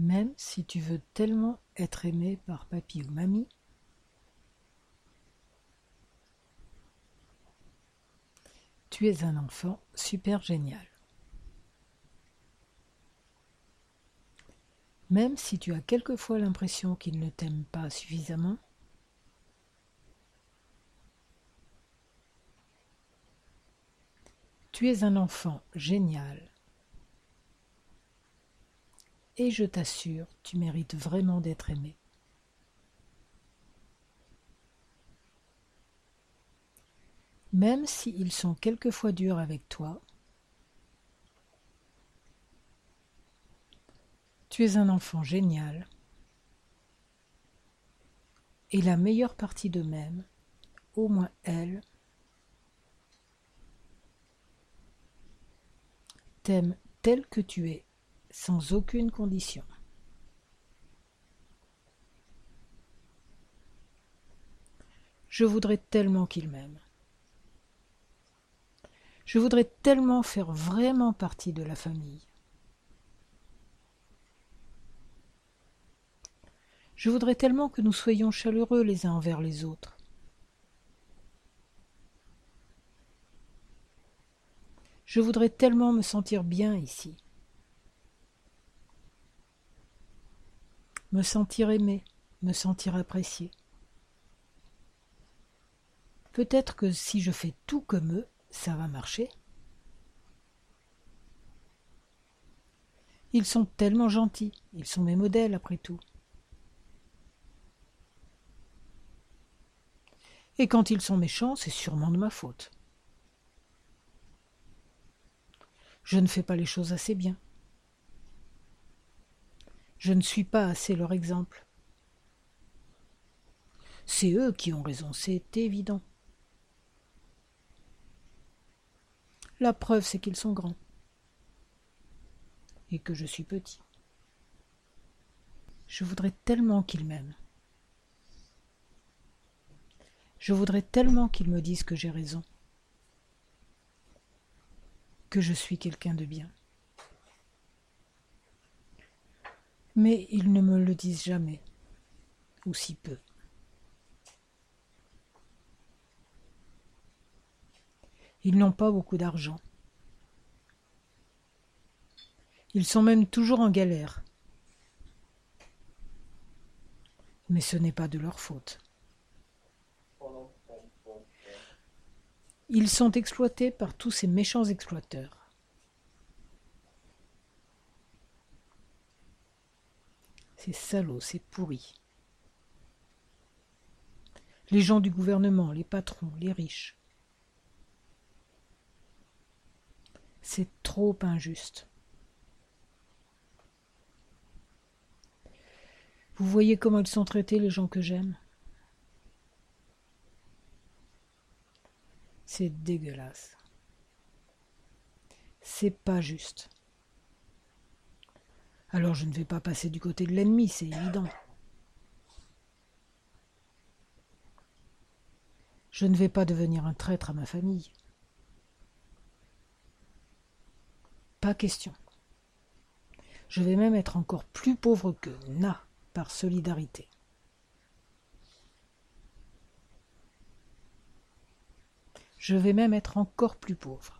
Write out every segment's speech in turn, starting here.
Même si tu veux tellement être aimé par papy ou mamie, tu es un enfant super génial. Même si tu as quelquefois l'impression qu'il ne t'aime pas suffisamment, tu es un enfant génial. Et je t'assure, tu mérites vraiment d'être aimé. Même s'ils sont quelquefois durs avec toi, Tu es un enfant génial. Et la meilleure partie d'eux-mêmes, au moins elle, t'aime tel que tu es, sans aucune condition. Je voudrais tellement qu'ils m'aiment. Je voudrais tellement faire vraiment partie de la famille. Je voudrais tellement que nous soyons chaleureux les uns envers les autres. Je voudrais tellement me sentir bien ici. Me sentir aimé, me sentir apprécié. Peut-être que si je fais tout comme eux, ça va marcher. Ils sont tellement gentils, ils sont mes modèles après tout. Et quand ils sont méchants, c'est sûrement de ma faute. Je ne fais pas les choses assez bien. Je ne suis pas assez leur exemple. C'est eux qui ont raison, c'est évident. La preuve, c'est qu'ils sont grands. Et que je suis petit. Je voudrais tellement qu'ils m'aiment. Je voudrais tellement qu'ils me disent que j'ai raison, que je suis quelqu'un de bien. Mais ils ne me le disent jamais, ou si peu. Ils n'ont pas beaucoup d'argent. Ils sont même toujours en galère. Mais ce n'est pas de leur faute. Ils sont exploités par tous ces méchants exploiteurs. C'est salaud, c'est pourri. Les gens du gouvernement, les patrons, les riches. C'est trop injuste. Vous voyez comment ils sont traités, les gens que j'aime? C'est dégueulasse. C'est pas juste. Alors je ne vais pas passer du côté de l'ennemi, c'est évident. Je ne vais pas devenir un traître à ma famille. Pas question. Je vais même être encore plus pauvre que Na par solidarité. Je vais même être encore plus pauvre.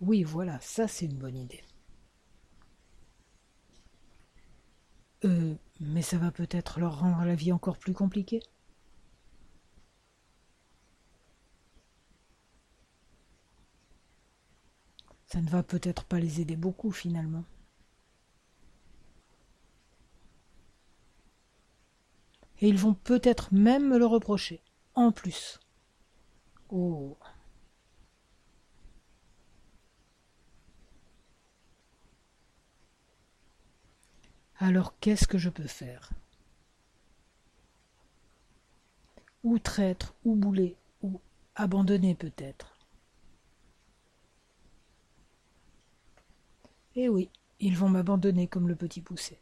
Oui, voilà, ça c'est une bonne idée. Euh, mais ça va peut-être leur rendre la vie encore plus compliquée. Ça ne va peut-être pas les aider beaucoup finalement. Et ils vont peut-être même me le reprocher en plus. Oh. Alors qu'est-ce que je peux faire? Ou traître, ou bouler, ou abandonner peut-être. Eh oui, ils vont m'abandonner comme le petit poussé.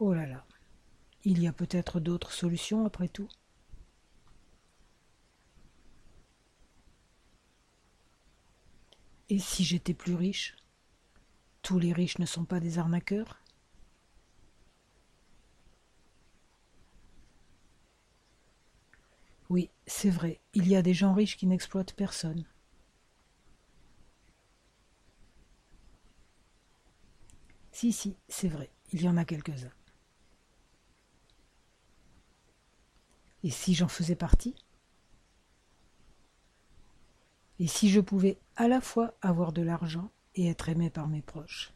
Oh là là. Il y a peut-être d'autres solutions après tout? Et si j'étais plus riche Tous les riches ne sont pas des arnaqueurs? Oui, c'est vrai, il y a des gens riches qui n'exploitent personne. Si, si, c'est vrai, il y en a quelques-uns. Et si j'en faisais partie? Et si je pouvais à la fois avoir de l'argent et être aimé par mes proches?